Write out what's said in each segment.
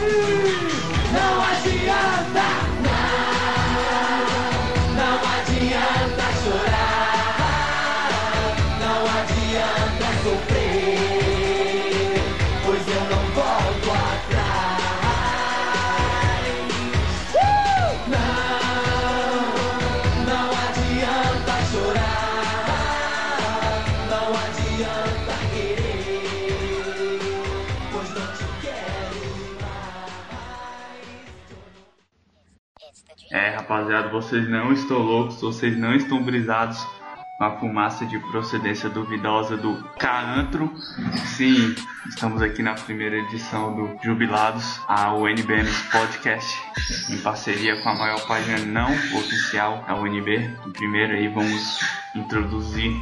Não rapaziada, vocês não estão loucos, vocês não estão brisados com a fumaça de procedência duvidosa do Caantro. Sim, estamos aqui na primeira edição do Jubilados, a UNBMs Podcast, em parceria com a maior página não oficial da UNB. Primeiro aí vamos introduzir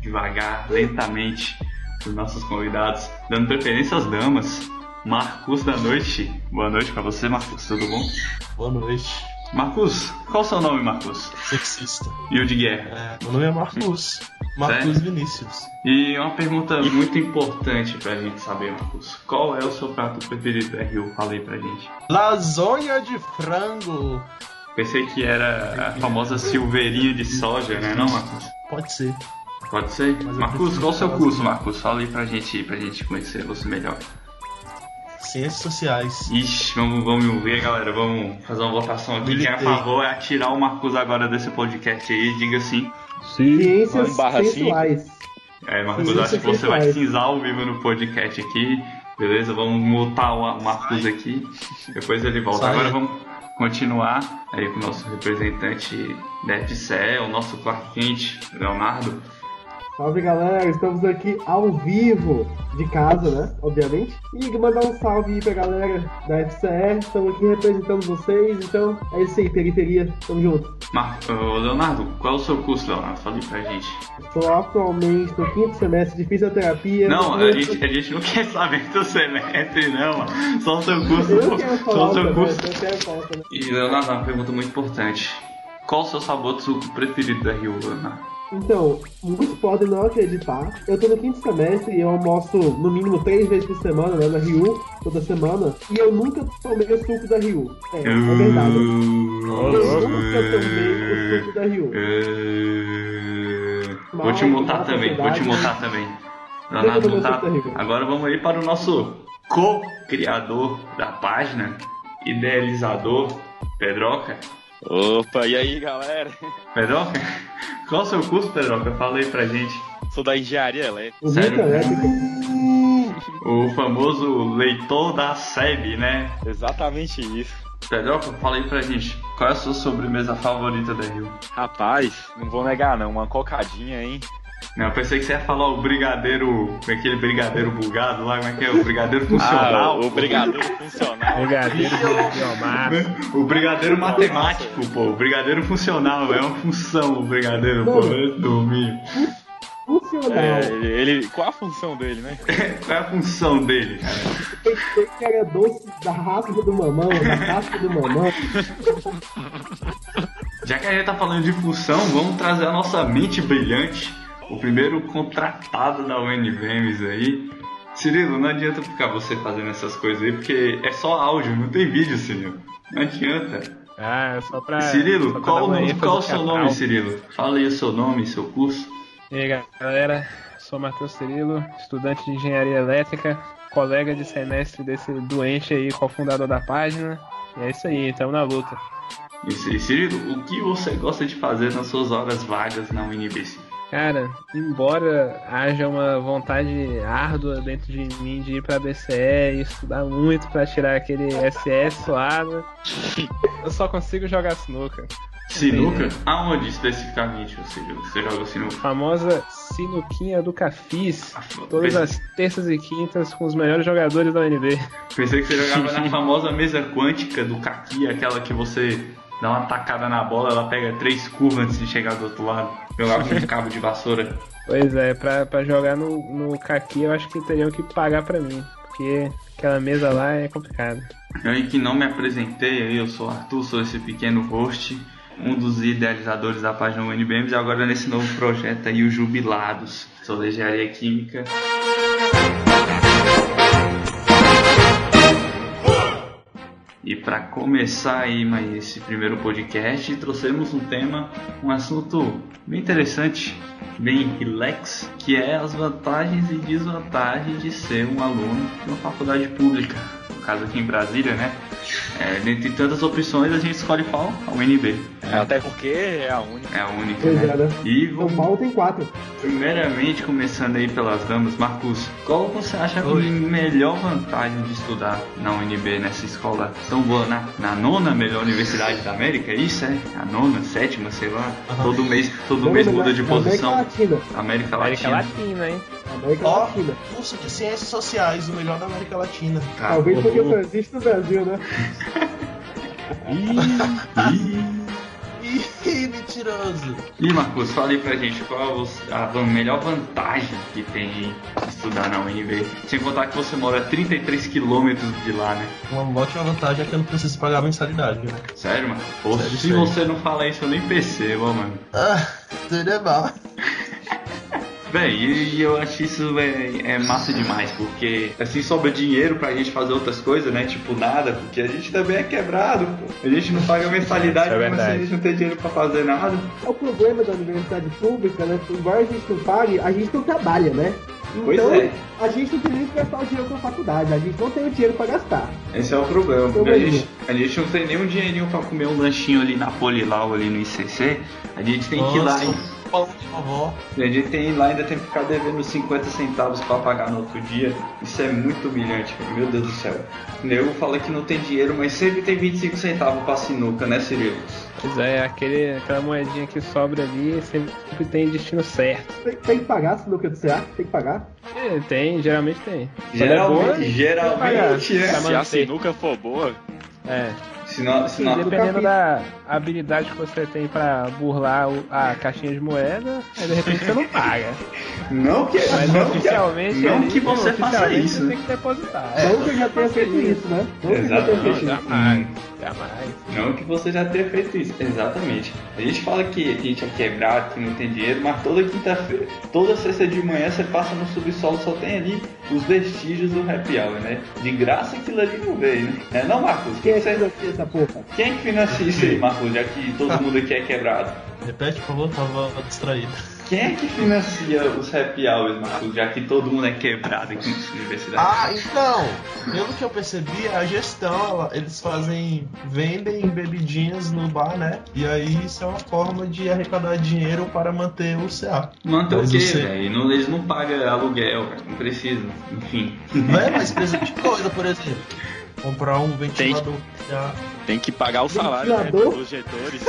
devagar, lentamente, os nossos convidados, dando preferência às damas. Marcos da Noite. Boa noite pra você, Marcos. Tudo bom? Boa noite. Marcos, qual o seu nome, Marcos? Sexista. E o de guerra? É, meu nome é Marcos. Marcos Sério? Vinícius. E uma pergunta muito importante pra gente saber, Marcos. Qual é o seu prato preferido da Rio? Fala aí pra gente. Lasanha de frango. Pensei que era a famosa silveirinha de soja, né não, Marcos? Pode ser. Pode ser? Mas Marcos, qual o seu curso, Marcos? Fala aí pra gente, pra gente conhecer você melhor. Ciências sociais. Ixi, vamos, vamos ver, galera. Vamos fazer uma votação aqui. Quem é a Militei. favor é atirar o Marcos agora desse podcast aí. Diga sim. Ciências barra sensuais. É, Marcos, Ciências acho que você vai cinzar ao vivo no podcast aqui. Beleza? Vamos mutar o Marcos aqui. Depois ele volta. Sai. Agora vamos continuar aí com o nosso representante da FCE, o nosso quarto quente, Leonardo. Salve galera, estamos aqui ao vivo de casa, né? Obviamente. E mandar um salve aí pra galera da FCE. Estamos aqui representando vocês, então é isso aí, periferia. Tamo junto. Mar... Ô, Leonardo, qual é o seu curso, Leonardo? Fala aí pra gente. Estou atualmente no quinto semestre de fisioterapia. Não, a gente, a gente não quer saber do semestre, não. mano. Só o seu curso. Eu quero Só falar o seu também, curso. eu quero falar também. E, Leonardo, uma pergunta muito importante. Qual o seu sabor de suco preferido da Rio, Leonardo? Então, muitos podem não acreditar. Eu tô no quinto semestre e eu almoço no mínimo três vezes por semana, né? Na Rio, toda semana. E eu nunca tomei o suco da Rio. É, é verdade. Eu nunca tomei o suco da Rio. É, Vou te mal também, vou te mutar também. Nunca Leonardo da Rio. Agora vamos aí para o nosso co-criador da página, idealizador, Pedroca. Opa, e aí galera? Pedroca? Qual o seu curso, Pedroca? Fala aí pra gente. Sou da engenharia elétrica. Sério? Elétrico. O famoso leitor da SEB, né? Exatamente isso. Pedroca, fala aí pra gente. Qual é a sua sobremesa favorita da Rio? Rapaz, não vou negar não, uma cocadinha, hein? Não, eu pensei que você ia falar o brigadeiro, aquele brigadeiro bugado lá, como é que é? O brigadeiro funcional. Ah, o brigadeiro funcional. Brigadeiro. O brigadeiro matemático, pô. O brigadeiro funcional, é uma função o brigadeiro, pô. Mano. Eu dormi. Funcional. É, ele, qual a função dele, né? Qual é a função dele, cara? Pensei que era doce da raspa do mamão, da raspa do mamão. Já que a gente tá falando de função, vamos trazer a nossa mente brilhante. O primeiro contratado da UNBMs aí. Cirilo, não adianta ficar você fazendo essas coisas aí, porque é só áudio, não tem vídeo, Cirilo. Não adianta. Ah, só pra. Cirilo, só pra qual, ênfase qual o seu teatral. nome, Cirilo? Fala aí o seu nome, seu curso. E aí, galera, sou Matheus Cirilo, estudante de engenharia elétrica, colega de semestre desse doente aí, cofundador da página. E é isso aí, estamos na luta. E Ci- Cirilo, o que você gosta de fazer nas suas horas vagas na UNBC? Cara, embora haja uma vontade árdua dentro de mim de ir pra BCE e estudar muito pra tirar aquele SS suado, eu só consigo jogar sinuca. Sinuca? Aonde especificamente, Cirilo? Você joga sinuca? Famosa sinuquinha do Cafis, Ah, todas as terças e quintas com os melhores jogadores da UNB. Pensei que você jogava na famosa mesa quântica do Kaki, aquela que você dá uma tacada na bola, ela pega três curvas antes de chegar do outro lado. Jogava com um cabo de vassoura. Pois é, pra, pra jogar no, no Kaki eu acho que teriam que pagar pra mim, porque aquela mesa lá é complicada. Eu aí que não me apresentei, aí eu sou o Arthur, sou esse pequeno host, um dos idealizadores da página UNBMs e agora nesse novo projeto aí, o Jubilados. Sou da engenharia química. E para começar aí mais esse primeiro podcast, trouxemos um tema, um assunto bem interessante, bem relax, que é as vantagens e desvantagens de ser um aluno de uma faculdade pública. No caso aqui em Brasília, né? É, dentre tantas opções, a gente escolhe qual? A UNB. Até porque é a única. É a única, Pois né? é, né? E São vamos Paulo tem quatro. Primeiramente, começando aí pelas damas, Marcos, qual você acha a melhor vantagem de estudar na UNB, nessa escola tão boa, na, na nona melhor universidade da América? Isso é? A nona, sétima, sei lá. Todo mês, todo mês muda de na América posição. Latina. América. Latina, hein? América Ó, Latina. curso de ciências sociais, o melhor da América Latina. Cara, Talvez porque só existe no Brasil, né? Ih, mentiroso. E Marcos, fala aí pra gente qual a van- melhor vantagem que tem em estudar na UNB. Sem contar que você mora a 33 quilômetros de lá, né? Uma ótima vantagem é que eu não preciso pagar mensalidade, né? Sério, mano? Pô, Sério, se sério. você não fala isso, eu nem percebo, ó, mano. Ah, tudo é bom. Véi, e, e eu acho isso é, é massa demais, porque assim sobra dinheiro pra gente fazer outras coisas, né? Tipo nada, porque a gente também é quebrado, pô. A gente não paga mensalidade, é mas a verdade. gente não tem dinheiro pra fazer nada. É o problema da universidade pública, né? Embora a gente não pague, a gente não trabalha, né? Pois Então, é. a gente não tem nem que gastar o dinheiro com a faculdade, a gente não tem o dinheiro pra gastar. Esse é o problema. A gente, mesmo. a gente não tem nem um dinheirinho pra comer um lanchinho ali na Polilau, ali no ICC. A gente tem que ir lá E de vovó. a gente tem que ir lá e ainda tem que ficar devendo 50 centavos pra pagar no outro dia. Isso é muito humilhante, meu Deus do céu. O nego fala que não tem dinheiro, mas sempre tem 25 centavos pra sinuca, né, Cirilo? Pois é, aquele, aquela moedinha que sobra ali sempre tem destino certo. Tem, tem que pagar, se não quer dizer, tem que pagar. É, tem, geralmente tem. Quando é Geralmente, boa, geralmente, né? Se a sinuca for boa, É. Se não, se não, dependendo da habilidade que você tem pra burlar a caixinha de moeda, aí de repente você não paga. não que, Mas não que, oficialmente. não ali, que você faça isso. Você tem que depositar. É, não que eu já tenha feito isso, né? Não que eu já tenha Exatamente. Não, feito isso. jamais. Jamais. Não que você já tenha feito isso, exatamente. A gente fala que a gente é quebrado, que não tem dinheiro, mas toda quinta-feira, toda sexta de manhã você passa no subsolo, só tem ali os vestígios do happy hour, né? De graça aquilo ali não veio, né? É, não, Marcos? Quem é Quem, que você, financia essa porra? quem é que financia isso aí, Marcos? Já que todo mundo aqui é quebrado. Repete, por favor, tava distraído. Quem é que financia os happy hours, Marcos? Já que todo mundo é quebrado aqui nessa universidade. Ah, então, pelo que eu percebi, a gestão, ela- eles fazem, vendem bebidinhas no bar, né? E aí isso é uma forma de arrecadar dinheiro para manter o CA. Manter o Mas quê, velho? Não- Eles não pagam aluguel. Não precisam. Enfim. Não é mais coisa de coisa, por exemplo. Comprar um ventilador. Já. Tem que pagar o salário né, dos gestores.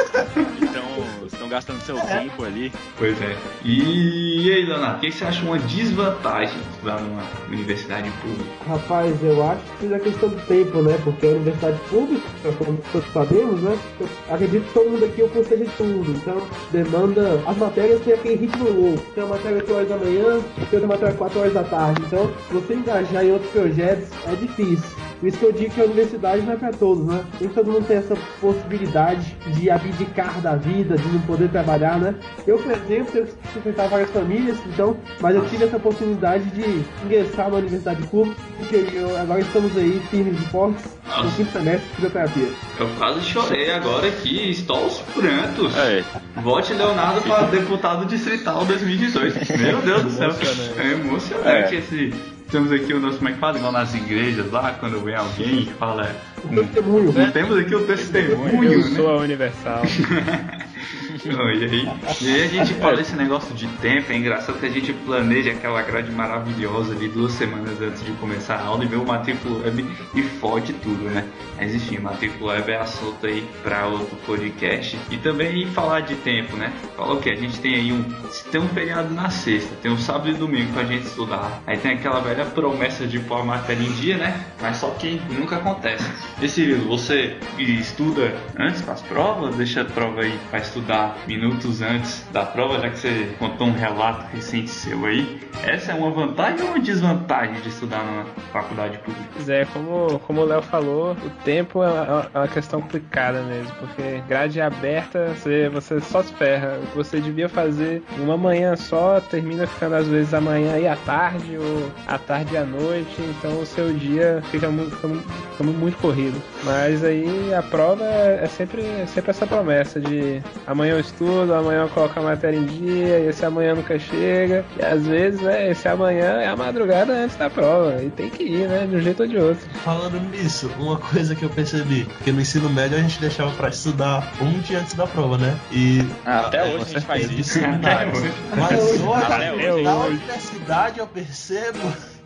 Então, estão gastando seu tempo ali. Pois é. E, e aí, Leonardo, o que você acha uma desvantagem de estudar numa universidade pública? Rapaz, eu acho que é questão do tempo, né? Porque a universidade pública, como todos sabemos, né? Eu acredito que todo mundo aqui é o curso de tudo. Então, demanda. As matérias têm aquele ritmo louco. Tem uma matéria 8 horas da manhã, tem outra matéria 4 horas da tarde. Então, você engajar em outros projetos é difícil. Por isso que eu digo que a universidade não é pra todos, né? Nem todo mundo tem essa possibilidade de abdicar da vida, de não poder trabalhar, né? Eu, por exemplo, tenho que sustentar várias famílias, então, mas eu tive essa oportunidade de ingressar na universidade pública, porque eu- agora estamos aí firmes e fortes no quinto semestre de fisioterapia. Eu quase chorei agora aqui, estou aos prantos. É, Vote Leonardo para deputado distrital 2018. Meu Deus do céu. Emocionante. É emocionante É. esse. Temos aqui o nosso, como é que fala? Igual nas igrejas lá, quando vem alguém e fala. Um, Testemunho. temos aqui o testemunho, Eu né? sou a Universal. Não, e, aí, e aí a gente fala esse negócio de tempo, é engraçado que a gente planeja aquela grade maravilhosa ali duas semanas antes de começar a aula e vê o matrícula web e fode tudo, né? Mas enfim, matrícula web é assunto aí pra outro podcast. E também falar de tempo, né? Fala o que? A gente tem aí um. Tem um feriado na sexta, tem um sábado e domingo pra gente estudar. Aí tem aquela velha promessa de pôr a matéria em dia, né? Mas só que nunca acontece. Cirilo, você estuda antes para as provas? Deixa a prova aí, faz estudar minutos antes da prova, já que você contou um relato recente seu aí, essa é uma vantagem ou uma desvantagem de estudar na faculdade pública? Pois é, como, como o Léo falou, o tempo é uma, é uma questão complicada mesmo, porque grade aberta, você, você só se ferra. Você devia fazer uma manhã só, termina ficando às vezes amanhã e à tarde, ou à tarde e à noite, então o seu dia fica muito, fica mu- fica muito corrido. Mas aí a prova é é sempre, é sempre essa promessa de amanhã eu estudo, amanhã eu coloco a matéria em dia, e esse amanhã nunca chega. E às vezes, né, esse amanhã é a madrugada antes da prova. E tem que ir, né? De um jeito ou de outro. Falando nisso, uma coisa que eu percebi, que no ensino médio a gente deixava pra estudar um dia antes da prova, né? E Ah, até é, hoje com a gente faz isso. Até hoje. Mas hoje, Até hoje. na universidade eu percebo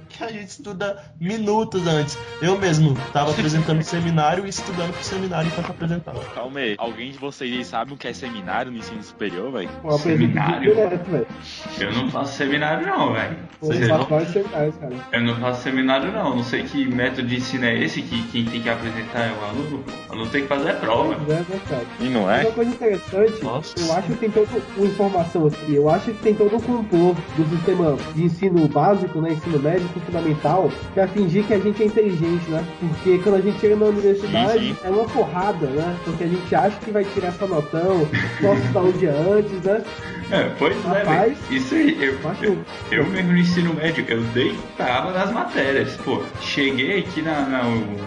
que a gente estuda minutos antes. Eu mesmo tava apresentando seminário e estudando pro seminário enquanto apresentava. Calma aí. Alguém de vocês aí sabe o que é seminário no ensino superior, velho? Seminário? direto. Eu não faço seminário não, velho. Eu não- faço vários seminários, cara. Eu não faço seminário não, não sei que método de ensino é esse, que quem tem que apresentar é o aluno. O aluno tem que fazer a prova. É? E não é? Uma coisa interessante, Nossa. eu acho que tem toda uma informação aqui, eu acho que tem todo um complô do sistema de ensino básico, né, ensino médio, ensino fundamental, pra fingir que a gente é inteligente, né? Porque quando a gente chega na universidade, Sim, sim. é uma porrada, né? Porque a gente acha que vai tirar essa notão, estudar um dia antes, né? É, pois é, Rapaz, velho. Isso aí, eu, eu acho- eu, mesmo no ensino médio, eu deitava nas matérias. Pô, cheguei aqui na, na,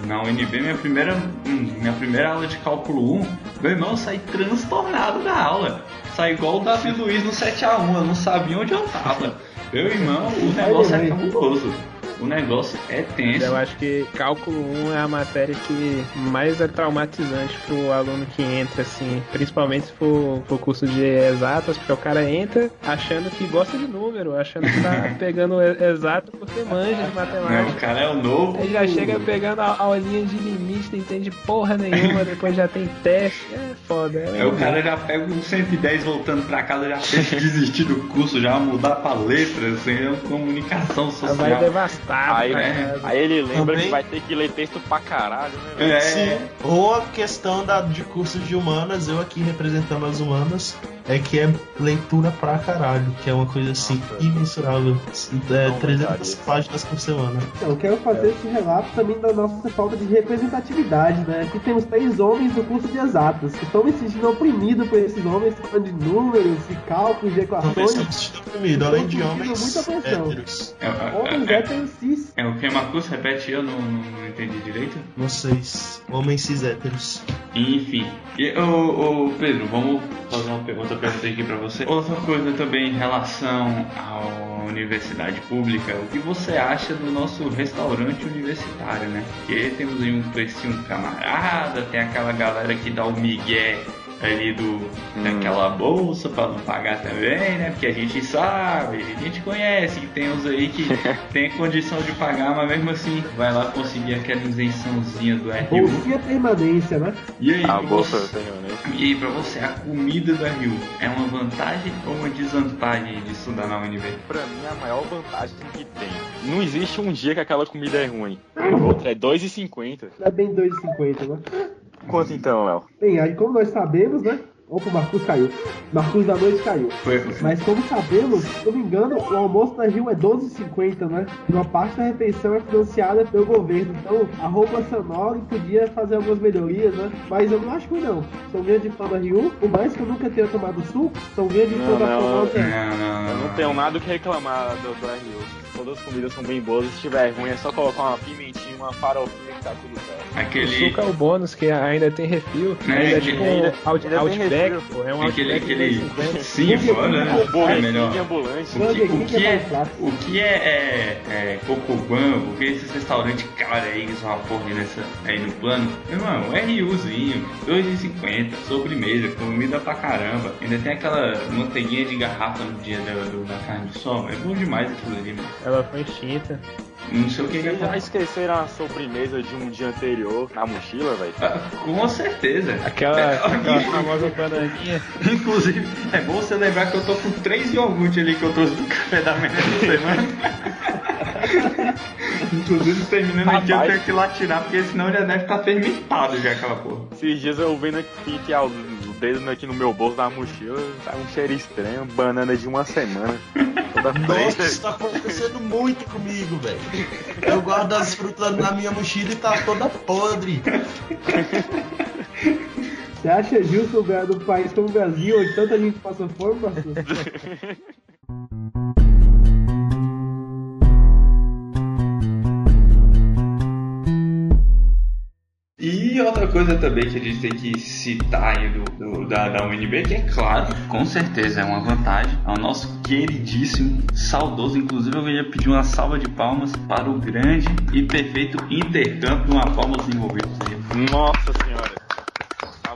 na UNB, minha primeira, hum, minha primeira aula de cálculo 1, meu irmão, eu saí transtornado da aula. Saí igual o Davi Luiz no 7x1, eu não sabia onde eu tava. Meu irmão, o negócio é cabuloso. O negócio é tenso. Eu acho que cálculo 1 é a matéria que mais é traumatizante pro aluno que entra, assim, principalmente se for, for curso de exatas, porque o cara entra achando que gosta de número, achando que tá pegando exato porque manja de Né, O matemática. cara é o novo. Aí já chega pegando a a aulinha de limite, não entende porra nenhuma, depois já tem teste. É foda. É, Aí o cara já pega um 110 voltando pra casa, já pensa em desistir do curso, já mudar pra letras, assim, é uma comunicação social. vai Aí, né? Aí ele lembra Também- que vai ter que ler texto pra caralho, né? É, Sim. Ou a questão da, de cursos de humanas, eu aqui representando as humanas, é que é leitura pra caralho, que é uma coisa assim Nossa. imensurável. É, Não, 300 verdade. páginas por semana. Então, eu quero fazer esse relato também da nossa falta de representatividade, né? Aqui temos três homens no curso de exatas, que estão me sentindo oprimido por esses homens falando de números, de cálculos, de Também equações. estamos sentindo oprimidos, além de homens muita pressão. héteros. é, é, Homens é, héteros cis. é o que, Marcos? Repete, eu não, não entendi direito. Vocês, homens cis héteros. Enfim, e, ô, ô, Pedro, vamos fazer uma pergunta pra você aqui pra você. Outra coisa também em relação à universidade pública, o que você acha do nosso restaurante universitário, né? Porque temos aí um precinho camarada, tem aquela galera que dá o migué ali do daquela bolsa pra não pagar também, né? Porque a gente sabe, a gente conhece que tem uns aí que tem condição de pagar, mas mesmo assim vai lá conseguir aquela isençãozinha do RU. Bolsinha permanência, né? E aí, A pra bolsa você- eu tenho, né? e aí, pra você, a comida da Rio é uma vantagem ou uma desvantagem de estudar na UNB? Pra mim, a maior vantagem que tem. Não existe um dia que aquela comida é ruim. Outra é 2,50. Não é bem 2,50, né? Quanto então, Léo? Bem, aí como nós sabemos, né? Opa, o Marcos caiu. Marcos da noite caiu. Foi, foi. Mas como sabemos, se não me engano, o almoço da Rio é 12,50, né? E uma parte da refeição é financiada pelo governo. Então, a roupa sonora podia fazer algumas melhorias, né? Mas eu não acho que não. Sou um grande fã da Rio. Por mais que eu nunca tenha tomado suco, sou um grande fã Não, da não, Coca Não, não, Eu não tenho nada o que reclamar do, do RU. Todas as comidas são bem boas. Se tiver ruim, é só colocar uma pimentinha, uma farofinha que tá tudo certo. O Aquele. suco é o bônus que ainda tem refil. É, ainda é tipo ainda- um out, ainda outback, refil. pô. É um Aquele. outback aquele... 2,50. Sim, foda, né? É melhor. ambulante. O que, o Burger que é é, o que é, é, é Cocoban, o que é esses restaurantes caros aí que são uma porra nessa, aí no plano? Meu irmão, RUzinho, 2,50, sobremesa, comida pra caramba. Ainda tem aquela manteiguinha de garrafa no dia da, do- da carne de sol. É bom demais aquilo ali, mano. Ela foi extinta. Não sei o que que Vocês já esqueceram a sobremesa de um dia anterior na mochila, velho? Ah, Com certeza. Aquela, É, aquela famosa bananinha. Inclusive, é bom você lembrar que eu tô com três iogurtes ali que eu trouxe do café da manhã da semana. Inclusive, terminando aqui, eu tenho que ir lá tirar, porque senão já deve estar fermentado já aquela porra. Esses dias eu vendo aqui que a dedos aqui no meu bolso da mochila, tá um cheiro estranho, banana de uma semana. Toda Nossa, isso tá acontecendo muito comigo, velho. Eu guardo as frutas na minha mochila e tá toda podre. Você acha justo o lugar do país como o Brasil, onde tanta gente passa fome, Marcos? E outra coisa também que a gente tem que citar aí do, do- da, da UNB, que é claro, com certeza é uma vantagem, ao nosso queridíssimo, saudoso, inclusive eu ia pedir uma salva de palmas para o grande e perfeito intercâmbio, uma palma envolvidos aí. Nossa senhora.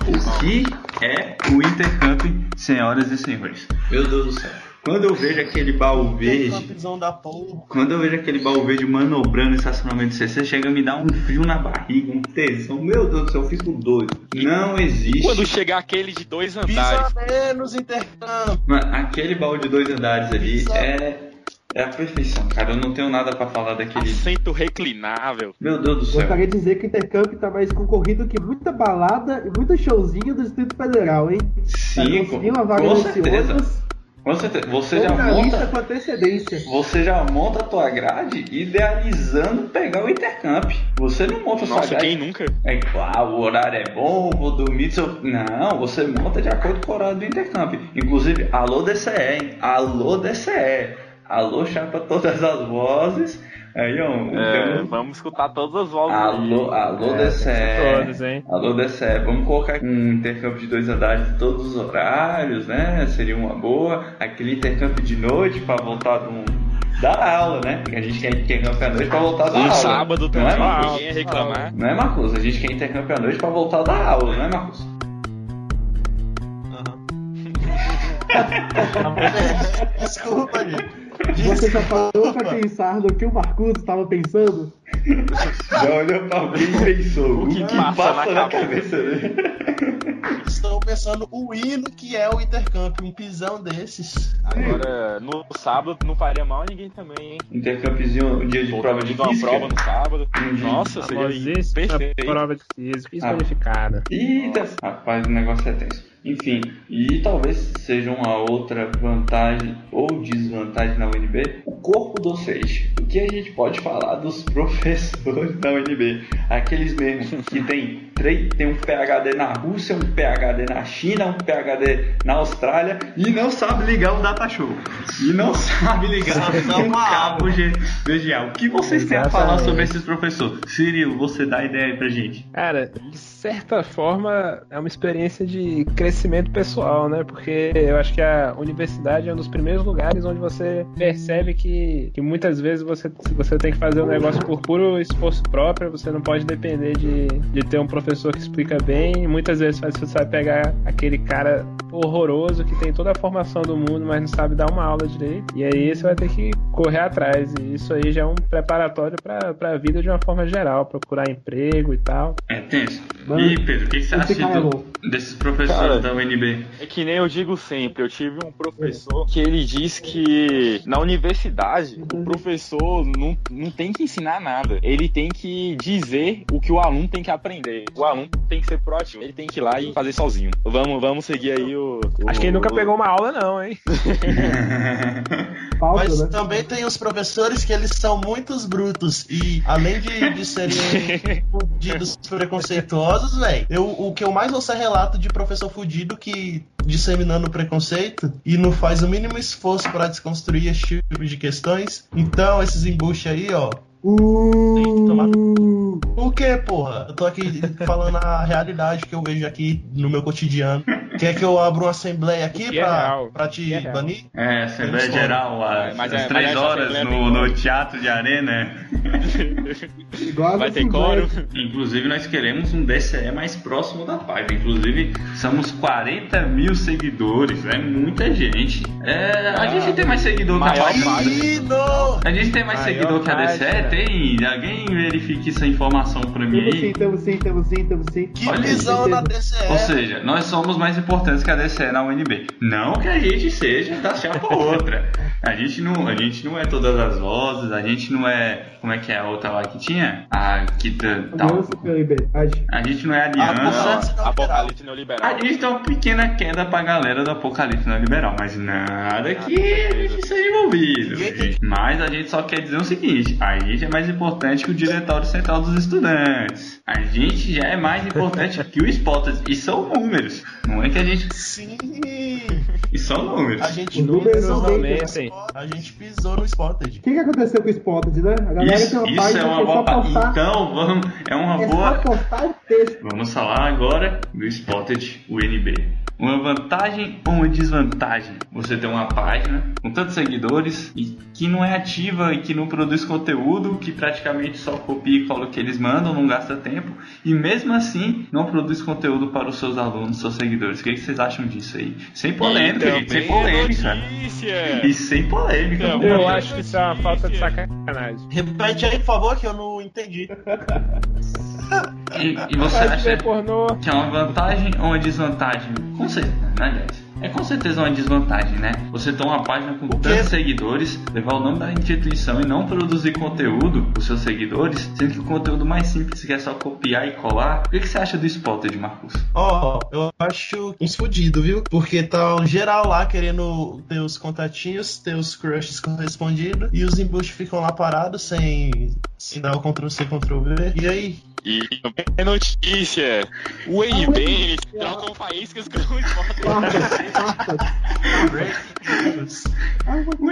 O que é o intercâmbio, senhoras e senhores? Meu Deus do céu. Quando eu vejo aquele baú verde, Campizão da porra. quando eu vejo aquele baú verde manobrando no estacionamento de CC, chega a me dar um frio na barriga, um tesão. Meu Deus do céu, eu fiz com dois. Não existe. Quando chegar aquele de dois Pisa andares. menos intercâmbio. Mano, aquele baú de dois andares ali é, é a perfeição, cara. Eu não tenho nada pra falar daquele. Assento reclinável. Meu Deus do céu. Gostaria de dizer que o Intercamp tá mais concorrido que muita balada e muito showzinho do Distrito Federal, hein? Sim, conseguir com, uma vaga com certeza. ônibus, Com certeza. Você ou já monta. com antecedência. Você já monta a tua grade idealizando pegar o intercamp. Você não monta a sua Nossa, grade. quem nunca? É claro, o horário é bom, vou dormir. Seu... Não, você monta de acordo com o horário do intercamp. Inclusive, alô DCE, hein? Alô DCE. Alô, chapa todas as vozes. Aí, ó. É, temos- vamos escutar todas as vozes. Alô, alô É, DCE. todos, hein? Alô DCE. Vamos colocar um intercâmbio de dois andares de todos os horários, né? Seria uma boa. Aquele intercâmbio de noite pra voltar de um- da aula, né? Porque a gente quer intercâmbio à noite pra voltar da Um aula. sábado não também, é, Marcos? ninguém ia reclamar. Não é, Marcos? A gente quer intercâmbio à noite pra voltar da aula, não é, Marcos? Desculpa, gente. Você já parou pra pensar no que o Marcos estava pensando? Já olhou pra alguém e pensou. O que passa na cabeça dele? Estou pensando o hino que é o intercâmbio, um pisão desses. Agora, no sábado não faria mal a ninguém também, hein? Intercâmbiozinho, um dia de prova de uma física. prova no sábado. Uhum. Nossa, seria Famosíssima perfeito. prova de física, Ah. qualificada. Eita, rapaz, o negócio é tenso. Enfim, e talvez seja uma outra vantagem ou desvantagem na UNB, o corpo docente. O que a gente pode falar dos professores da UNB? Aqueles mesmo que tem, três, tem um PhD na Rússia, um PhD na China, um PhD na Austrália e não sabe ligar o data show. E não sabe ligar um uma cabo VGA. O que vocês têm a falar Exatamente. sobre esses professores? Cirilo, você dá ideia aí pra gente. Cara, de certa forma é uma experiência de crescimento pessoal, né? Porque eu acho que a universidade é um dos primeiros lugares onde você percebe que, que muitas vezes você, você tem que fazer um negócio por puro esforço próprio, você não pode depender de, de ter um professor que explica bem. Muitas vezes você vai pegar aquele cara horroroso que tem toda a formação do mundo, mas não sabe dar uma aula direito. E aí você vai ter que correr atrás. E isso aí já é um preparatório para a vida de uma forma geral, procurar emprego e tal. É tenso. Mano, e Pedro, o que, que você acha é do- bom. Desses professores Cara, da UNB? É que nem eu digo sempre, eu tive um professor que ele diz que na universidade o professor não, não tem que ensinar nada. Ele tem que dizer o que o aluno tem que aprender. O aluno tem que ser proativo. Ele tem que ir lá e fazer sozinho. Vamos, vamos seguir aí o. o- Acho que ele nunca o- pegou uma aula, não, hein? Mas né? também tem os professores que eles são muitos brutos. E além de, de serem fudidos preconceituosos, velho, o que eu mais ouço é relato de professor fudido que disseminando preconceito e não faz o mínimo esforço pra desconstruir esse tipo de questões. Então, esses embuches aí, ó. Tem que tomar- Uh, O que, porra? Eu tô aqui falando a realidade que eu vejo aqui no meu cotidiano. Quer que eu abra uma assembleia aqui que é pra, pra te é banir? É, Assembleia Geral, às, Mas é- às mas três horas Assembleia no, no. Teatro de Arena. igual a Vai ter coro. Inclusive, nós queremos um DCE mais próximo da página. Inclusive, somos 40 mil seguidores. É muita gente. É, a gente tem mais seguidor que a página. A gente tem mais Maior seguidor que a DCE? Tem? Alguém verifique essa informação pra mim sim, aí? temos sim, temos sim, temos sim. Que Olha visão aí. na DCE. Ou seja, nós somos mais importantes que a DCE na UNB. Não que a gente seja da chapa outra. A gente não, a gente não é todas as vozes, a gente não é. Como é que é a outra lá que tinha? A que tá. tá- a gente não é aliança. Não, Apocalipse A neoliberal. gente tem uma pequena queda pra galera do Apocalipse neoliberal, mas nada que a gente seja envolvido. Mas a gente só quer dizer o seguinte: a gente é mais importante que o Diretório Central dos Estudantes. A gente já é mais importante que o Spotted. E são números. Não é que a gente. Sim! E são números. A gente Os números pisou no aumentem. A gente pisou no Spotted. O que, que aconteceu com o Spotted, né? A galera Isso, tem uma isso página é que uma é boa. postar, Então, vamos. É uma é boa. só postar o texto. Vamos falar agora do Spotted UNB. Uma vantagem ou uma desvantagem? Você tem uma página com tantos seguidores e que não é ativa e que não produz conteúdo, que praticamente só copia e cola o que eles mandam, não gasta tempo e mesmo assim não produz conteúdo para os seus alunos, seus seguidores. O que, que vocês acham disso aí? Sem polêmica, gente, sem polêmica. Notícia. E sem polêmica. Então, Eu Também. acho que isso é uma falta de sacanagem. Repete aí, por favor, que eu não entendi. E, e você Vai acha pornô. que é uma vantagem ou uma desvantagem? Com certeza, né, aliás. É com certeza uma desvantagem, né? Você ter uma página com tantos seguidores, levar o nome da instituição e não produzir conteúdo para os seus seguidores, sendo que o conteúdo mais simples que é só copiar e colar. O que, que você acha do Spotted, Marcos? Ó, eu acho uns fudidos, viu? Porque tá um geral lá querendo ter os contatinhos, ter os crushes correspondidos, e os embustes ficam lá parados sem, sem dar o Ctrl-C, Ctrl-V. E aí? E é notícia. O NB, eles trocam faíscas com.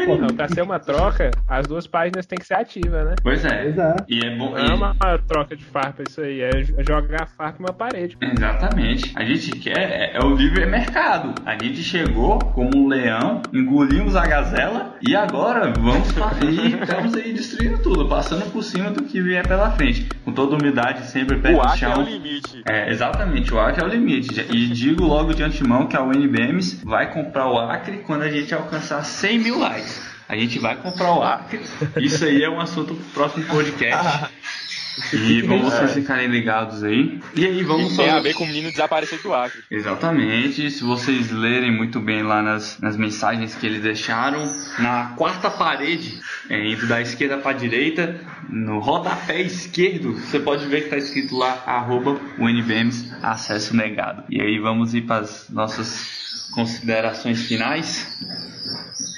Porra, pra ser uma troca, as duas páginas têm que ser ativas, né? Pois é. É. E é bom. Não é uma troca de farpa isso aí, é jogar farpa em uma parede. Exatamente. A gente quer é, é o livre mercado. A gente chegou como um leão, engolimos a gazela e agora vamos pra e estamos aí destruindo tudo, passando por cima do que vier pela frente. Com toda humildade, sempre pé O no é o chão. limite. É, exatamente, o Acre é o limite. E digo logo de antemão que a UNBMs vai comprar o Acre quando a gente alcançar 100 mil likes. A gente vai comprar o Acre. Isso aí é um assunto pro próximo podcast. E vamos vocês ficarem ligados aí. E aí, vamos E tem a ver com o menino desaparecido do Acre. Exatamente. Se vocês lerem muito bem lá nas, nas mensagens que eles deixaram, na quarta parede, é, indo da esquerda para a direita, no rodapé esquerdo, você pode ver que está escrito lá, arroba UNBMs, acesso negado. E aí vamos ir para as nossas considerações finais.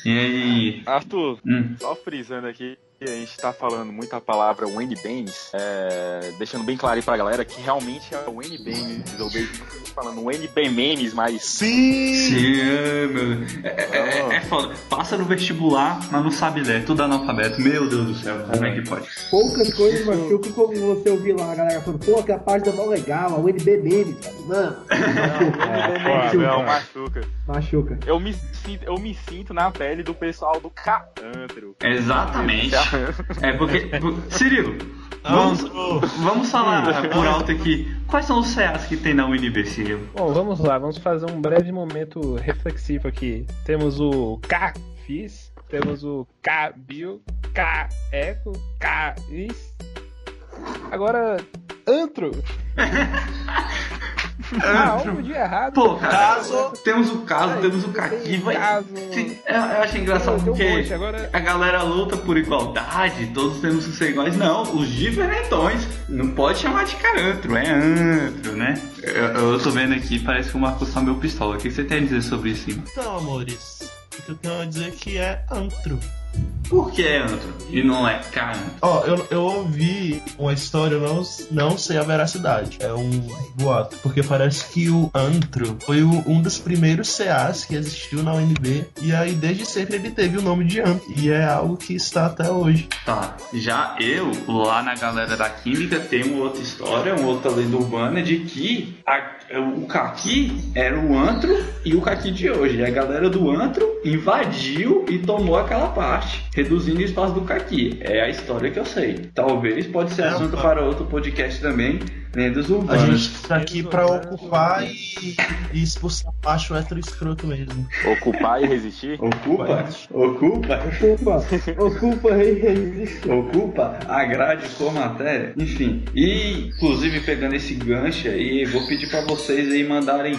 E aí... Arthur, Hum, só frisando aqui. A gente tá falando muito a palavra WNBames, é, deixando bem claro aí pra galera que realmente é o WNBames. Eu vejo falando WNBmemes, mas Sim! sim, é, meu, é, é, é, é foda. Passa no vestibular, mas não sabe ler. Tudo analfabeto. Meu Deus do céu, como é que pode? Poucas coisas machucam como você ouvir lá a galera falando, pô, que a página é mó legal, a Memes, cara. Mano, Pô, não, machuca. machuca. Eu me, sinto, eu me sinto na pele do pessoal do Cantro. Exatamente. É porque. por- Cirilo, Vamos, vamos, falar por alto aqui. Quais são os CAs que tem na UNB, Cirilo? Bom, vamos lá, vamos fazer um breve momento reflexivo aqui. Temos o Fiz, temos o K Bio, K Eco, K Is. Agora, Antro. Algo de errado. Pô, cara, Caso- temos o caso, temos o caqui, vai. Caso. Eu, eu acho engraçado um porque monte, agora- a galera luta por igualdade, todos temos que ser iguais. Não, os diferentões não pode chamar de carantro, é antro, né? Eu, eu tô vendo aqui, parece que o Marcos tá meu pistola. O que você tem a dizer sobre isso? Então, amores, o que eu tenho a dizer que é antro. Por que é antro e não é carantro? Ó, eu, eu ouvi uma história, eu não, não sei a veracidade. É um boato. Porque parece que o antro foi o- um dos primeiros CAs que existiu na UNB. E aí, desde sempre, ele teve o nome de antro. E é algo que está até hoje. Tá, já eu, lá na galera da Química, tem uma outra história, uma outra lenda urbana de que a- o caqui era o antro e o caqui de hoje. A galera do antro invadiu e tomou aquela parte, reduzindo o espaço do caqui. É a história que eu sei. Talvez pode ser É, assunto tá. para outro podcast também, lendas A gente tá aqui pra ocupar e, e expulsar macho hétero escroto mesmo. Ocupar e resistir? Ocupa, ocupa, Ocupa, ocupa e resiste. Ocupa a grade com matéria. Enfim, e inclusive pegando esse gancho aí, vou pedir pra vocês aí mandarem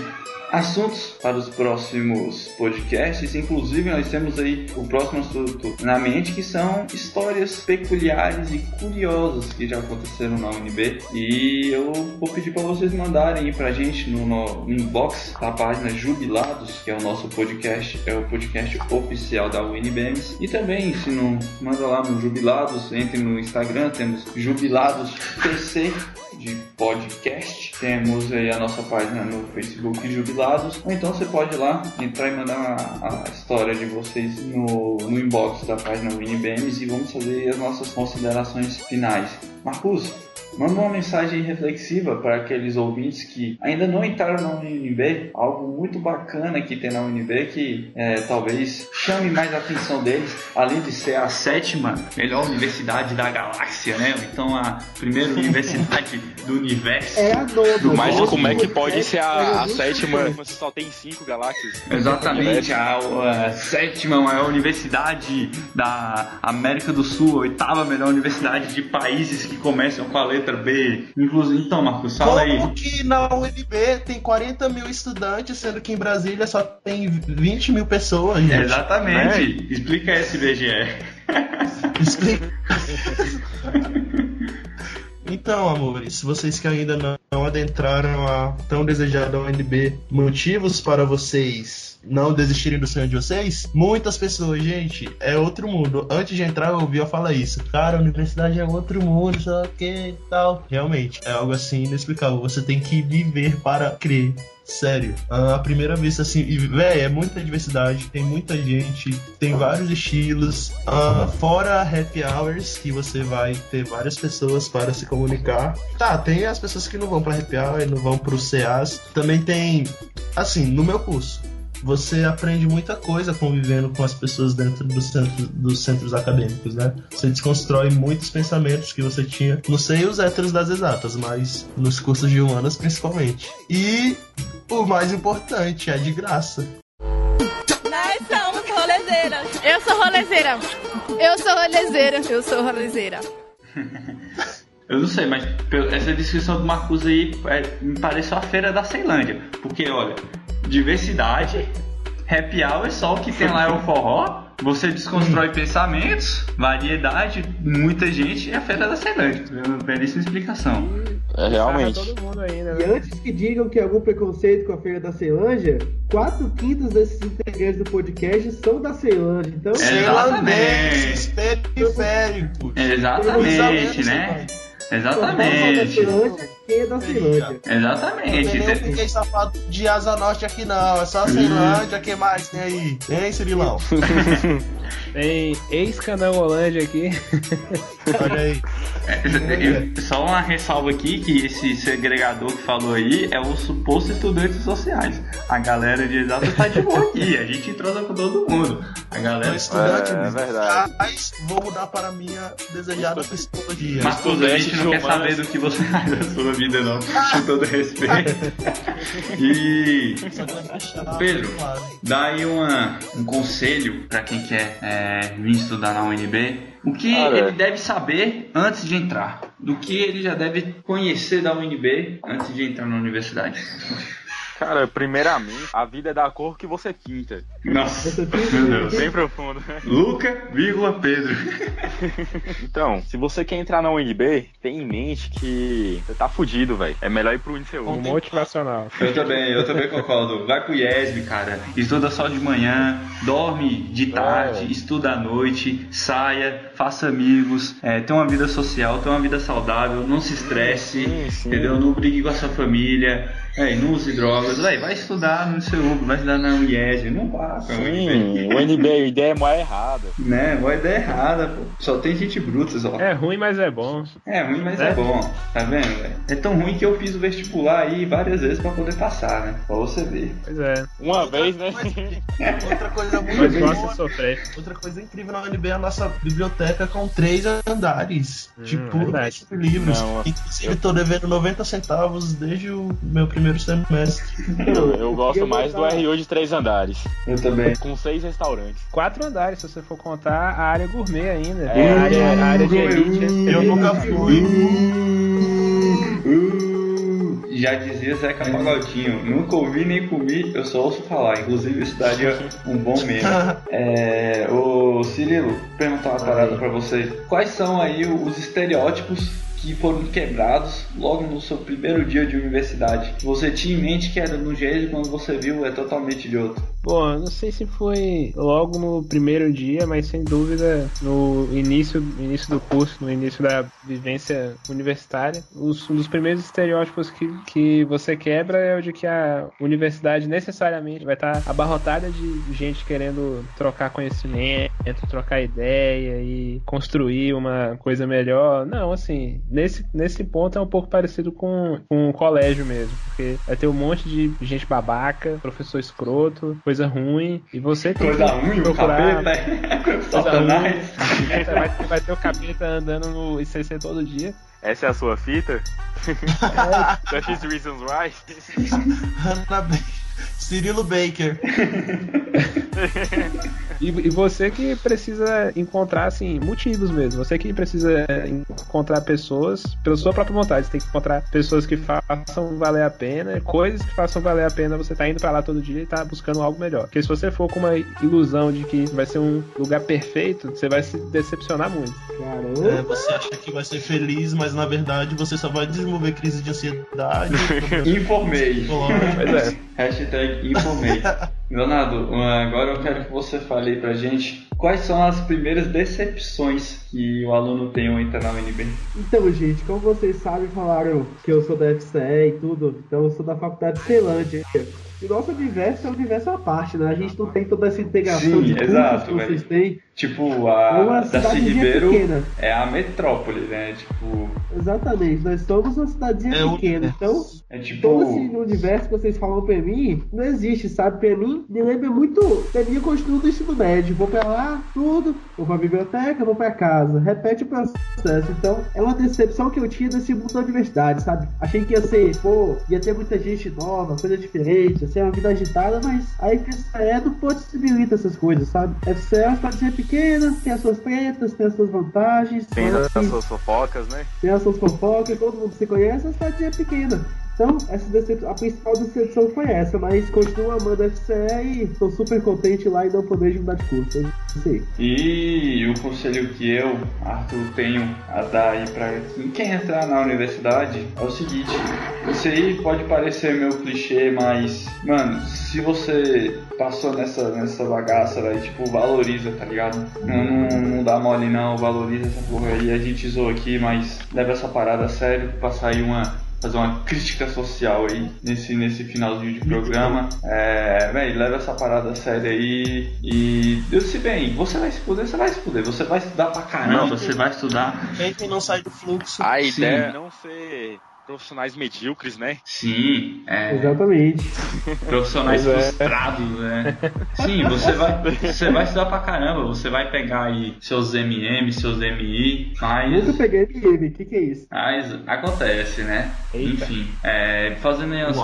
assuntos para os próximos podcasts. Inclusive, nós temos aí o próximo assunto na mente, que são histórias peculiares e curiosas que já aconteceram na UNB. E eu vou pedir para vocês mandarem aí pra gente no, no, no inbox da página Jubilados, que é o nosso podcast, é o podcast oficial da UNBMs. E também, se não manda lá no Jubilados, entre no Instagram, temos Jubilados PC de podcast. Temos aí a nossa página no Facebook Jubilados. Ou então você pode ir lá entrar e mandar a, história de vocês no, no inbox da página WinBMs e vamos fazer as nossas considerações finais. Marcos, Manda uma mensagem reflexiva para aqueles ouvintes que ainda não entraram na UNB, algo muito bacana que tem na UNB que é, talvez chame mais a atenção deles, além de ser a sétima melhor universidade da galáxia, né? Então a primeira universidade do universo. É a nona. Mas Nossa, como é que pode é- ser é a, a justo. sétima se só tem cinco galáxias? Exatamente, a, a sétima maior universidade da América do Sul, a oitava melhor universidade de países que começam com a letra B. Inclusive, então, Marcos, fala aí. Como que na UNB tem 40 mil estudantes, sendo que em Brasília só tem 20 mil pessoas, gente? Exatamente. Explica esse BGE. Explica. Então, amores, se vocês que ainda não, não adentraram a tão desejada UNB, motivos para vocês não desistirem do sonho de vocês? Muitas pessoas, gente, é outro mundo. Antes de entrar, eu ouvi eu falar isso. Cara, a universidade é outro mundo, só que tal. Realmente, é algo assim inexplicável. Você tem que viver para crer. Sério, à primeira vista, assim, véi, é muita diversidade, tem muita gente, tem vários estilos. Ah, fora happy hours, que você vai ter várias pessoas para se comunicar. Tá, tem as pessoas que não vão para happy hour não vão pro CAs. Também tem, assim, no meu curso. Você aprende muita coisa convivendo com as pessoas dentro do centro, dos centros acadêmicos, né? Você desconstrói muitos pensamentos que você tinha, não sei os héteros das exatas, mas nos cursos de humanas principalmente. E o mais importante, é de graça. Nós somos rolezeiras. Eu sou rolezeira. Eu sou rolezeira. Eu sou rolezeira. Eu não sei, mas essa descrição do Marcos aí é, me parece a feira da Ceilândia. Porque, olha, diversidade, happy hour, só o que tem lá é o forró. Você desconstrói pensamentos, variedade, muita gente, é a feira da Ceilândia. Belíssima explicação. É, realmente. Ainda, E né? antes que digam que há algum preconceito com a Feira da Ceilândia, quatro quintos desses integrantes do podcast são da Ceilândia. Então, Celandenses, periféricos. Exatamente, né? só não da. Ceilândia, é da Ceilândia. Não Exatamente. tem nenhum fiquei safado de asa norte aqui não, é só a Ceilândia, que mais tem aí? Tem, Cirilão? Tem ex-Canangolândia aqui. Olha aí. Eu- Só uma ressalva aqui que esse segregador que falou aí é o suposto estudantes sociais. A galera de exato tá de boa aqui, a gente entrosa com todo mundo. A galera. estudante, É, é verdade. Mas vou mudar para a minha desejada psicologia. Marcos, a gente não quer saber do que você faz da sua vida, não. Com todo respeito. E Pedro, dá aí uma, um conselho pra quem quer é, vir estudar na UNB. O que Cara. ele deve saber antes de entrar? Do que ele já deve conhecer da UNB antes de entrar na universidade? Cara, primeiramente, a vida é da cor que você pinta. Nossa, meu Deus. Bem profundo. Luca, vírgula, Pedro. Então, se você quer entrar na UNB, tem em mente que você tá fudido, velho. É melhor ir pro Um UNCU. motivacional. Eu também, eu também concordo. Vai pro IESB, cara. Estuda só de manhã, dorme de tarde, É. estuda à noite, saia, faça amigos, é, tenha uma vida social, tenha uma vida saudável, não se estresse, Sim, sim. entendeu? Não brigue com a sua família, é, não use drogas. Véi, vai estudar no seu vai estudar na UIESB, não vá. Sim, o UNB, a ideia é mó errada. Né, uma ideia errada, pô. Só tem gente bruta, só. É ruim, mas é bom. É ruim, mas é, É. bom. Tá vendo, velho? É tão ruim que eu fiz o vestibular aí várias vezes pra poder passar, né? Pra você ver. Pois é. Uma vez, né? Outra coisa muito Mas boa. sofrer. Outra coisa incrível na UNB é a nossa biblioteca com três andares Hum, de puro verdade. livros. Não, Inclusive, tô devendo 90 centavos desde o meu primeiro semestre. Eu, eu gosto mais do RU de três andares, Eu também. com seis restaurantes. Quatro andares, se você for contar a área gourmet ainda. É, a, área, a área de elite. Eu nunca fui. já dizia Zeca Pagodinho, nunca ouvi nem comi, eu só ouço falar. Inclusive, isso daria um bom meme. É, ô Cirilo, perguntar uma parada pra você. Quais são aí os estereótipos que foram quebrados logo no seu primeiro dia de universidade? Você tinha em mente que era de um jeito quando você viu é totalmente de outro. Bom, não sei se foi logo no primeiro dia, mas sem dúvida no início, início do curso, no início da vivência universitária, os, um dos primeiros estereótipos que, que você quebra é o de que a universidade necessariamente vai estar abarrotada de gente querendo trocar conhecimento, trocar ideia e construir uma coisa melhor. Não, assim, nesse, nesse ponto é um pouco parecido com, com o colégio mesmo, porque vai ter um monte de gente babaca, professor escroto, coisa ruim, e você tem Coisa que ruim, o procurar capeta, coisa Satanás. ruim. vai, ter- vai ter o capeta andando no ICC todo dia. Essa é a sua fita? That is reasons why? Hannah Cirilo Baker. E, e você que precisa encontrar, assim, motivos mesmo. Você que precisa encontrar pessoas pela sua própria vontade. Você tem que encontrar pessoas que façam valer a pena, coisas que façam valer a pena. Você tá indo pra lá todo dia e tá buscando algo melhor. Porque se você for com uma ilusão de que vai ser um lugar perfeito, você vai se decepcionar muito. É, Caramba. você acha que vai ser feliz, mas na verdade você só vai desenvolver crise de ansiedade. Informei. Pois é. Hashtag informei. Leonardo, agora eu quero que você fale pra gente quais são as primeiras decepções que o aluno tem ao entrar na UNB. Então, gente, como vocês sabem, falaram que eu sou da FCE e tudo, então eu sou da faculdade de Ceilândia. E o nosso universo é um universo à parte, né? A gente não tem toda essa integração Sim, de cursos exato, que vocês velho. têm. Tipo, a cidadezinha Ribeiro pequena. é a metrópole, né? Tipo, Exatamente, nós somos uma cidadezinha É um- pequena, então é tipo. todo esse universo que vocês falam pra mim não existe, sabe? Pra mim, me lembra muito da minha construção do ensino médio. Vou pra lá, tudo, vou pra biblioteca, vou pra casa, repete o processo. Então, é uma decepção que eu tinha desse mundo da universidade, sabe? Achei que ia ser, pô, ia ter muita gente nova, coisa diferente, ia ser uma vida agitada, mas a FCE não possibilita essas coisas, sabe? FCE é uma cidadezinha pequena, tem as suas tretas, tem as suas vantagens, Tem mas- as suas fofocas, né? tem as suas fofocas, todo mundo se conhece, a cidade é pequena. Então, essa decep- a principal decepção foi essa, mas continuo amando a FCE e estou super contente lá e não poder mudar de curso. Aí. E o conselho que eu, Arthur, tenho a dar aí pra quem quer entrar na universidade é o seguinte: isso aí pode parecer meio clichê, mas, mano, se você passou nessa, nessa bagaça, velho, tipo, valoriza, tá ligado? Não, não, não dá mole não, valoriza essa porra aí. A gente zoou aqui, mas leva essa parada a sério, passar aí uma. Fazer uma crítica social aí nesse, nesse finalzinho de programa. É, véi, leva essa parada a sério aí e Deus se bem, você vai se fuder, você vai se fuder, você vai estudar pra caramba, você vai estudar. Quem não sai do fluxo. A Sim. ideia é não ser profissionais medíocres, né? Sim, é, Exatamente. profissionais é. frustrados, né? Sim, você vai, você vai estudar pra caramba, você vai pegar aí seus MM, seus MI, mas, Nunca peguei MM, o que, que é isso? mas acontece, né? Eita. Enfim, é, fazendo aí as,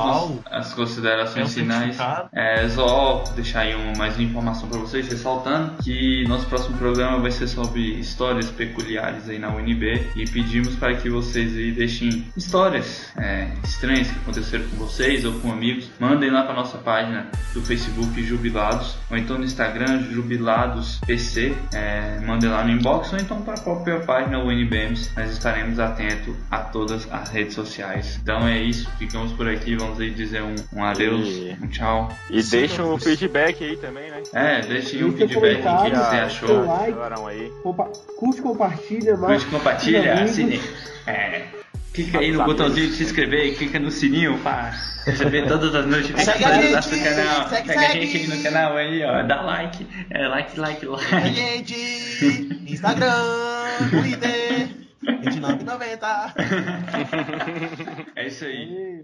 as É considerações finais, certificado. é só deixar aí um, mais uma informação pra vocês, ressaltando que nosso próximo programa vai ser sobre histórias peculiares aí na UNB e pedimos para que vocês aí deixem histórias é, estranhas que aconteceram com vocês ou com amigos. Mandem lá para nossa página do Facebook Jubilados ou então no Instagram Jubilados PC. É, mandem lá no inbox ou então para a própria página UNBMs. Nós estaremos atentos a todas as redes sociais. Então é isso, ficamos por aqui. Vamos aí dizer um, um adeus, E- um tchau. E Sim, deixa um professor. feedback aí também, né? É, deixem um Deixa feedback do que você achou. like, compa- curte, compartilha, Curte, compartilha, assine. É, clica aí no Amigos. botãozinho de se inscrever e clica no sininho para receber todas as notificações Segue a do nosso canal. segue, Segue a segue. gente aí no canal aí, ó. Dá like. É, like, like, A like. gente, Instagram, Twitter, 29,90. É isso aí.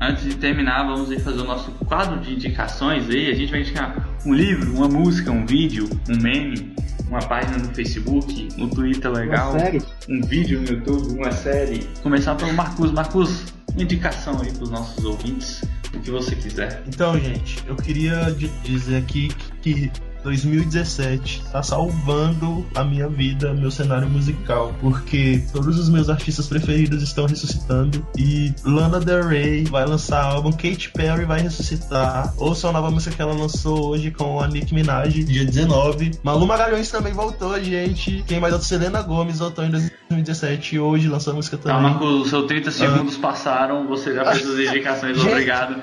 Antes de terminar, vamos aí fazer o nosso quadro de indicações aí. A gente vai indicar um livro, uma música, um vídeo, um meme, uma página no Facebook, um Twitter legal, Uma série. um vídeo no YouTube, uma série. Começar pelo Marcos. Marcos, indicação aí para os nossos ouvintes. o que você quiser. Então, gente, eu queria di- dizer aqui que 2017 tá salvando a minha vida, meu cenário musical, porque todos os meus artistas preferidos estão ressuscitando e Lana Del Rey vai lançar álbum, Katy Perry vai ressuscitar. Ouça a nova música que ela lançou hoje com a Nicki Minaj, dia 19. Malu Magalhães também voltou, gente. Quem mais? Selena Gomes voltou em 2017 e hoje lançou a música Tá, também. Marcos, os seus 30 segundos passaram, você já fez as indicações, obrigado.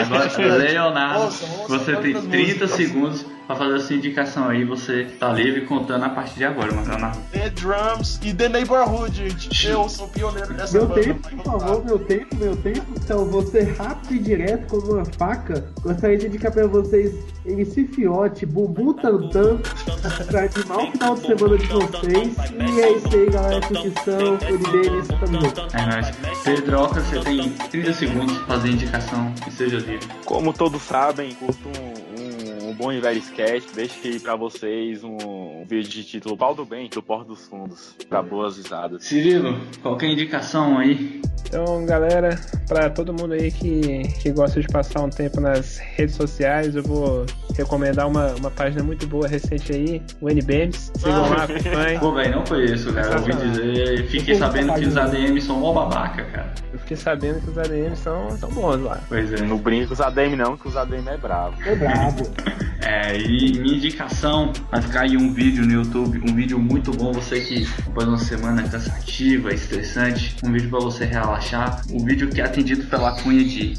Agora, Leonardo, Ouça, ouça você tem outras 30 músicas. segundos pra fazer essa indicação aí, você tá livre contando a partir de agora, mano. Leonardo. The Drums e The Neighborhood, gente. Eu sou pioneiro dessa Meu banda. tempo, por favor, meu tempo, meu tempo. Então, vou ser rápido e direto como uma faca. Gostaria de indicar pra vocês MC Fiote, Bumbum Tantan, pra animar o final de semana de vocês. E é isso aí, galera. Ficção, NBN, tamo junto. É nóis. Pedroca, você tem 30 segundos pra fazer a indicação e seja livre. Como todos sabem, curto um bom e velho sketch. Deixei pra vocês um, um vídeo de título Pau do Bem, do Porto dos Fundos, pra boas risadas. Cirilo, qualquer indicação aí? Então, galera, pra todo mundo aí que, que gosta de passar um tempo nas redes sociais, eu vou recomendar uma, uma página muito boa recente aí, o NBMs. Sigam lá, acompanhem. Pô, velho, não conheço, cara. Eu ouvi dizer, fiquei sabendo que os ADMs são mó babaca, cara. Eu fiquei sabendo que os ADMs são, são bons lá. Pois é. Não brinca com os ADM não, que os ADM é bravo. É brabo. É, e minha indicação vai ficar aí um vídeo no YouTube, um vídeo muito bom, você que após uma semana cansativa, estressante, um vídeo pra você relaxar, um vídeo que é atendido pela cunha de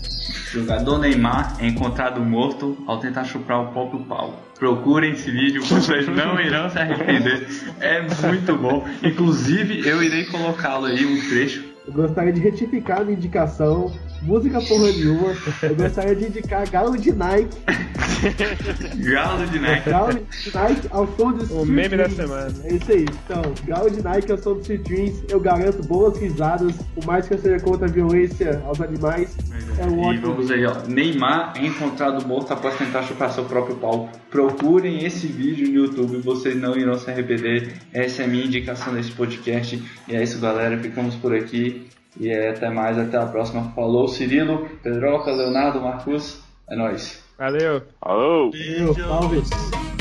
jogador Neymar é encontrado morto ao tentar chupar o próprio pau. Procurem esse vídeo, vocês não irão se arrepender. É muito bom. Inclusive, eu irei colocá-lo aí um trecho. Eu gostaria de retificar a indicação. Música porra nenhuma. Eu gostaria de indicar Galo de Nike. Galo de Nike. Galo de Nike ao som do O Street meme da Dreams. semana. É isso aí. Então, Galo de Nike ao som do Street Dreams. Eu garanto boas risadas. Por mais que eu seja contra a violência aos animais. É um E ótimo. vamos vídeo. aí, ó. Neymar é encontrado morto após tentar chupar seu próprio pau. Procurem esse vídeo no YouTube, vocês não irão se arrepender. Essa é a minha indicação desse podcast. E é isso, galera. Ficamos por aqui. E é, até mais, até a próxima. Falou, Cirilo, Pedroca, Leonardo, Marcos. É nóis. Valeu! Alô! Valeu, salve.